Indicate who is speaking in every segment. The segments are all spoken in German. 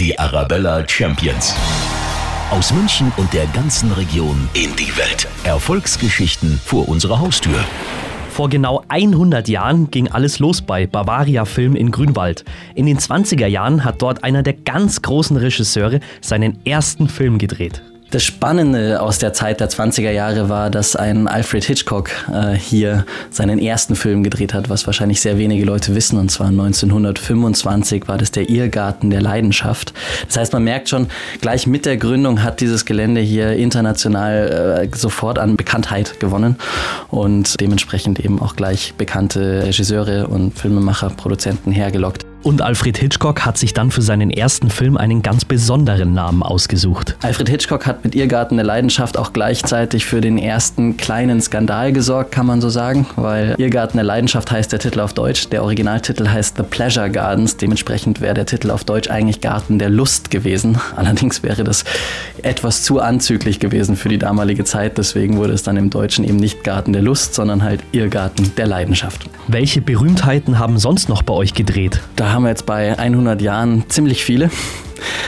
Speaker 1: Die Arabella Champions. Aus München und der ganzen Region in die Welt. Erfolgsgeschichten vor unserer Haustür.
Speaker 2: Vor genau 100 Jahren ging alles los bei Bavaria Film in Grünwald. In den 20er Jahren hat dort einer der ganz großen Regisseure seinen ersten Film gedreht.
Speaker 3: Das Spannende aus der Zeit der 20er Jahre war, dass ein Alfred Hitchcock äh, hier seinen ersten Film gedreht hat, was wahrscheinlich sehr wenige Leute wissen. Und zwar 1925 war das der Irrgarten der Leidenschaft. Das heißt, man merkt schon, gleich mit der Gründung hat dieses Gelände hier international äh, sofort an Bekanntheit gewonnen und dementsprechend eben auch gleich bekannte Regisseure und Filmemacher, Produzenten hergelockt.
Speaker 2: Und Alfred Hitchcock hat sich dann für seinen ersten Film einen ganz besonderen Namen ausgesucht.
Speaker 3: Alfred Hitchcock hat mit Irrgarten der Leidenschaft auch gleichzeitig für den ersten kleinen Skandal gesorgt, kann man so sagen, weil Irrgarten der Leidenschaft heißt der Titel auf Deutsch, der Originaltitel heißt The Pleasure Gardens, dementsprechend wäre der Titel auf Deutsch eigentlich Garten der Lust gewesen. Allerdings wäre das etwas zu anzüglich gewesen für die damalige Zeit, deswegen wurde es dann im Deutschen eben nicht Garten der Lust, sondern halt Irrgarten der Leidenschaft.
Speaker 2: Welche Berühmtheiten haben sonst noch bei euch gedreht?
Speaker 3: Da haben wir jetzt bei 100 Jahren ziemlich viele.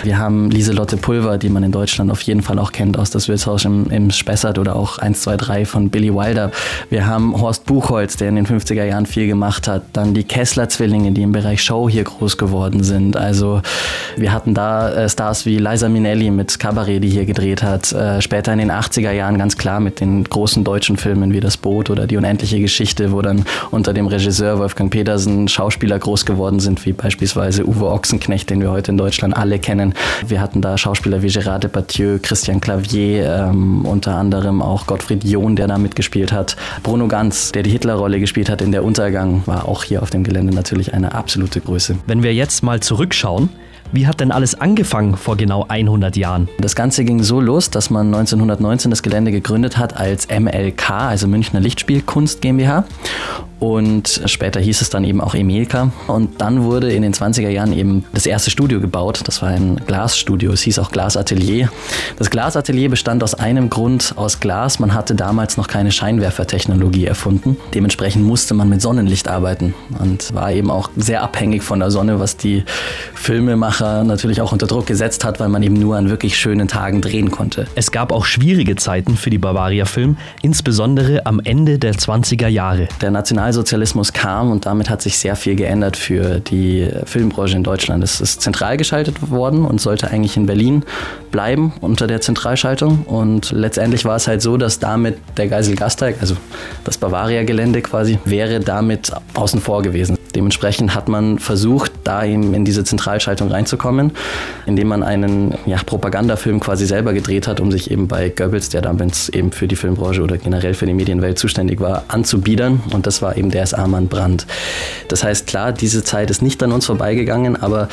Speaker 3: Wir haben Lieselotte Pulver, die man in Deutschland auf jeden Fall auch kennt aus das Wirtshaus im, im Spessart oder auch 1, 2, 3 von Billy Wilder. Wir haben Horst Buchholz, der in den 50er Jahren viel gemacht hat. Dann die Kessler-Zwillinge, die im Bereich Show hier groß geworden sind. Also wir hatten da äh, Stars wie Liza Minnelli mit Cabaret, die hier gedreht hat. Äh, später in den 80er Jahren ganz klar mit den großen deutschen Filmen wie Das Boot oder Die unendliche Geschichte, wo dann unter dem Regisseur Wolfgang Petersen Schauspieler groß geworden sind, wie beispielsweise Uwe Ochsenknecht, den wir heute in Deutschland alle kennen. Wir hatten da Schauspieler wie Gérard Depardieu, Christian Clavier, ähm, unter anderem auch Gottfried John, der da mitgespielt hat. Bruno Ganz, der die Hitlerrolle gespielt hat in Der Untergang, war auch hier auf dem Gelände natürlich eine absolute Größe.
Speaker 2: Wenn wir jetzt mal zurückschauen, wie hat denn alles angefangen vor genau 100 Jahren?
Speaker 3: Das Ganze ging so los, dass man 1919 das Gelände gegründet hat als MLK, also Münchner Lichtspielkunst GmbH. Und später hieß es dann eben auch Emilka. Und dann wurde in den 20er Jahren eben das erste Studio gebaut. Das war ein Glasstudio. Es hieß auch Glasatelier. Das Glasatelier bestand aus einem Grund aus Glas. Man hatte damals noch keine Scheinwerfertechnologie erfunden. Dementsprechend musste man mit Sonnenlicht arbeiten und war eben auch sehr abhängig von der Sonne, was die Filmemacher natürlich auch unter Druck gesetzt hat, weil man eben nur an wirklich schönen Tagen drehen konnte.
Speaker 2: Es gab auch schwierige Zeiten für die Bavaria Film, insbesondere am Ende der 20er Jahre.
Speaker 3: Der National Nationalsozialismus kam und damit hat sich sehr viel geändert für die Filmbranche in Deutschland. Es ist zentral geschaltet worden und sollte eigentlich in Berlin bleiben unter der Zentralschaltung. Und letztendlich war es halt so, dass damit der Geisel Gasteig, also das Bavaria-Gelände quasi, wäre damit außen vor gewesen. Dementsprechend hat man versucht, da eben in diese Zentralschaltung reinzukommen, indem man einen ja, Propagandafilm quasi selber gedreht hat, um sich eben bei Goebbels, der damals eben für die Filmbranche oder generell für die Medienwelt zuständig war, anzubiedern. Und das war eben der SA-Mann Brandt. Das heißt, klar, diese Zeit ist nicht an uns vorbeigegangen, aber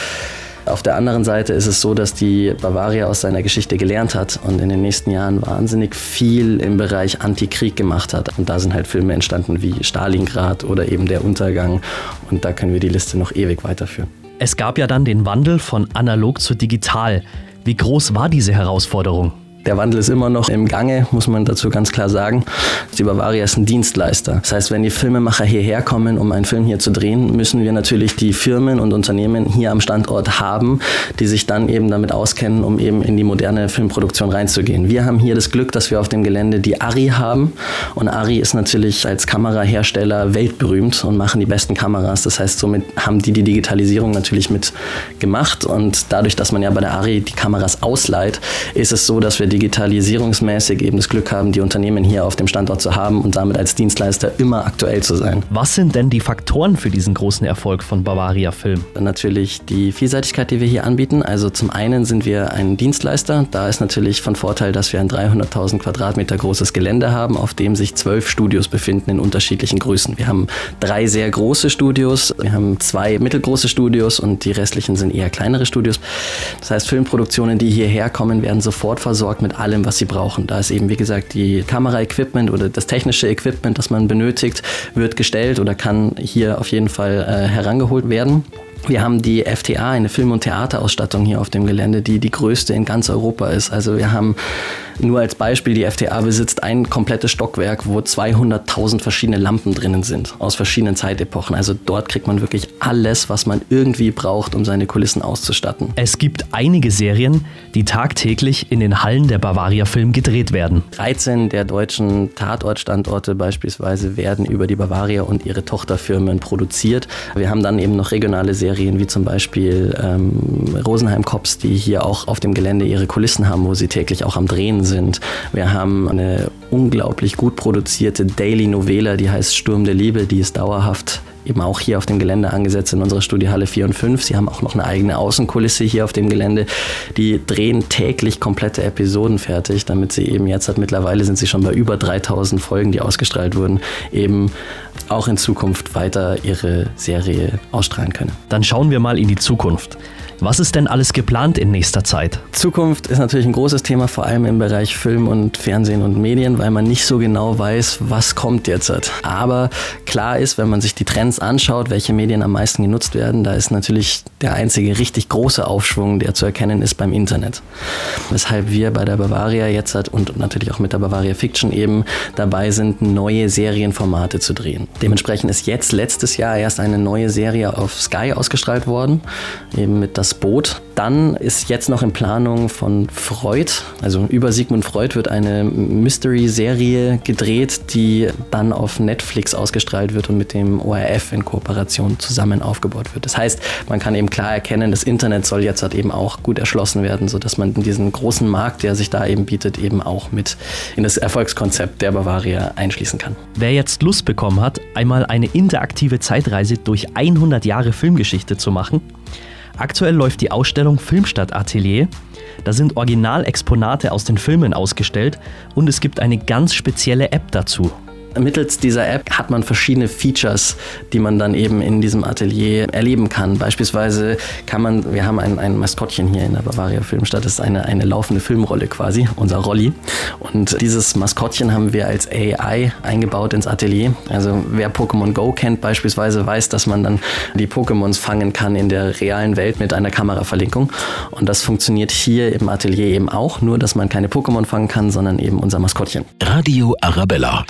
Speaker 3: auf der anderen Seite ist es so, dass die Bavaria aus seiner Geschichte gelernt hat und in den nächsten Jahren wahnsinnig viel im Bereich Antikrieg gemacht hat. Und da sind halt Filme entstanden wie Stalingrad oder eben Der Untergang. Und da können wir die Liste noch ewig weiterführen.
Speaker 2: Es gab ja dann den Wandel von analog zu digital. Wie groß war diese Herausforderung?
Speaker 3: Der Wandel ist immer noch im Gange, muss man dazu ganz klar sagen. Die Bavaria ist ein Dienstleister. Das heißt, wenn die Filmemacher hierher kommen, um einen Film hier zu drehen, müssen wir natürlich die Firmen und Unternehmen hier am Standort haben, die sich dann eben damit auskennen, um eben in die moderne Filmproduktion reinzugehen. Wir haben hier das Glück, dass wir auf dem Gelände die Ari haben. Und Ari ist natürlich als Kamerahersteller weltberühmt und machen die besten Kameras. Das heißt, somit haben die die Digitalisierung natürlich mit gemacht. Und dadurch, dass man ja bei der Ari die Kameras ausleiht, ist es so, dass wir digitalisierungsmäßig eben das Glück haben, die Unternehmen hier auf dem Standort zu haben und damit als Dienstleister immer aktuell zu sein.
Speaker 2: Was sind denn die Faktoren für diesen großen Erfolg von Bavaria Film?
Speaker 3: Natürlich die Vielseitigkeit, die wir hier anbieten. Also zum einen sind wir ein Dienstleister. Da ist natürlich von Vorteil, dass wir ein 300.000 Quadratmeter großes Gelände haben, auf dem sich zwölf Studios befinden in unterschiedlichen Größen. Wir haben drei sehr große Studios, wir haben zwei mittelgroße Studios und die restlichen sind eher kleinere Studios. Das heißt, Filmproduktionen, die hierher kommen, werden sofort versorgt versorgt mit allem, was sie brauchen. Da ist eben, wie gesagt, die Kameraequipment oder das technische Equipment, das man benötigt, wird gestellt oder kann hier auf jeden Fall äh, herangeholt werden. Wir haben die FTA, eine Film- und Theaterausstattung hier auf dem Gelände, die die größte in ganz Europa ist. Also wir haben nur als Beispiel, die FTA besitzt ein komplettes Stockwerk, wo 200.000 verschiedene Lampen drinnen sind, aus verschiedenen Zeitepochen. Also dort kriegt man wirklich alles, was man irgendwie braucht, um seine Kulissen auszustatten.
Speaker 2: Es gibt einige Serien, die tagtäglich in den Hallen der Bavaria Film gedreht werden.
Speaker 3: 13 der deutschen Tatortstandorte beispielsweise werden über die Bavaria und ihre Tochterfirmen produziert. Wir haben dann eben noch regionale Serien wie zum Beispiel ähm, Rosenheim Cops, die hier auch auf dem Gelände ihre Kulissen haben, wo sie täglich auch am Drehen sind. Wir haben eine unglaublich gut produzierte Daily Novela, die heißt Sturm der Liebe, die ist dauerhaft eben auch hier auf dem Gelände angesetzt in unserer Studiohalle 4 und 5. Sie haben auch noch eine eigene Außenkulisse hier auf dem Gelände. Die drehen täglich komplette Episoden fertig, damit sie eben jetzt, mittlerweile sind sie schon bei über 3000 Folgen, die ausgestrahlt wurden, eben auch in Zukunft weiter ihre Serie ausstrahlen können.
Speaker 2: Dann schauen wir mal in die Zukunft. Was ist denn alles geplant in nächster Zeit?
Speaker 3: Zukunft ist natürlich ein großes Thema, vor allem im Bereich Film und Fernsehen und Medien, weil man nicht so genau weiß, was kommt jetzt. Aber klar ist, wenn man sich die Trends anschaut, welche Medien am meisten genutzt werden, da ist natürlich der einzige richtig große Aufschwung, der zu erkennen ist beim Internet. Weshalb wir bei der Bavaria jetzt und natürlich auch mit der Bavaria Fiction eben dabei sind, neue Serienformate zu drehen. Dementsprechend ist jetzt letztes Jahr erst eine neue Serie auf Sky ausgestrahlt worden, eben mit das das Boot. Dann ist jetzt noch in Planung von Freud, also über Sigmund Freud wird eine Mystery-Serie gedreht, die dann auf Netflix ausgestrahlt wird und mit dem ORF in Kooperation zusammen aufgebaut wird. Das heißt, man kann eben klar erkennen, das Internet soll jetzt halt eben auch gut erschlossen werden, sodass man diesen großen Markt, der sich da eben bietet, eben auch mit in das Erfolgskonzept der Bavaria einschließen kann.
Speaker 2: Wer jetzt Lust bekommen hat, einmal eine interaktive Zeitreise durch 100 Jahre Filmgeschichte zu machen, Aktuell läuft die Ausstellung Filmstadt Atelier. Da sind Originalexponate aus den Filmen ausgestellt und es gibt eine ganz spezielle App dazu.
Speaker 3: Mittels dieser App hat man verschiedene Features, die man dann eben in diesem Atelier erleben kann. Beispielsweise kann man, wir haben ein, ein Maskottchen hier in der Bavaria Filmstadt, das ist eine, eine laufende Filmrolle quasi, unser Rolli. Und dieses Maskottchen haben wir als AI eingebaut ins Atelier. Also wer Pokémon Go kennt beispielsweise, weiß, dass man dann die Pokémons fangen kann in der realen Welt mit einer Kameraverlinkung. Und das funktioniert hier im Atelier eben auch, nur dass man keine Pokémon fangen kann, sondern eben unser Maskottchen.
Speaker 1: Radio Arabella.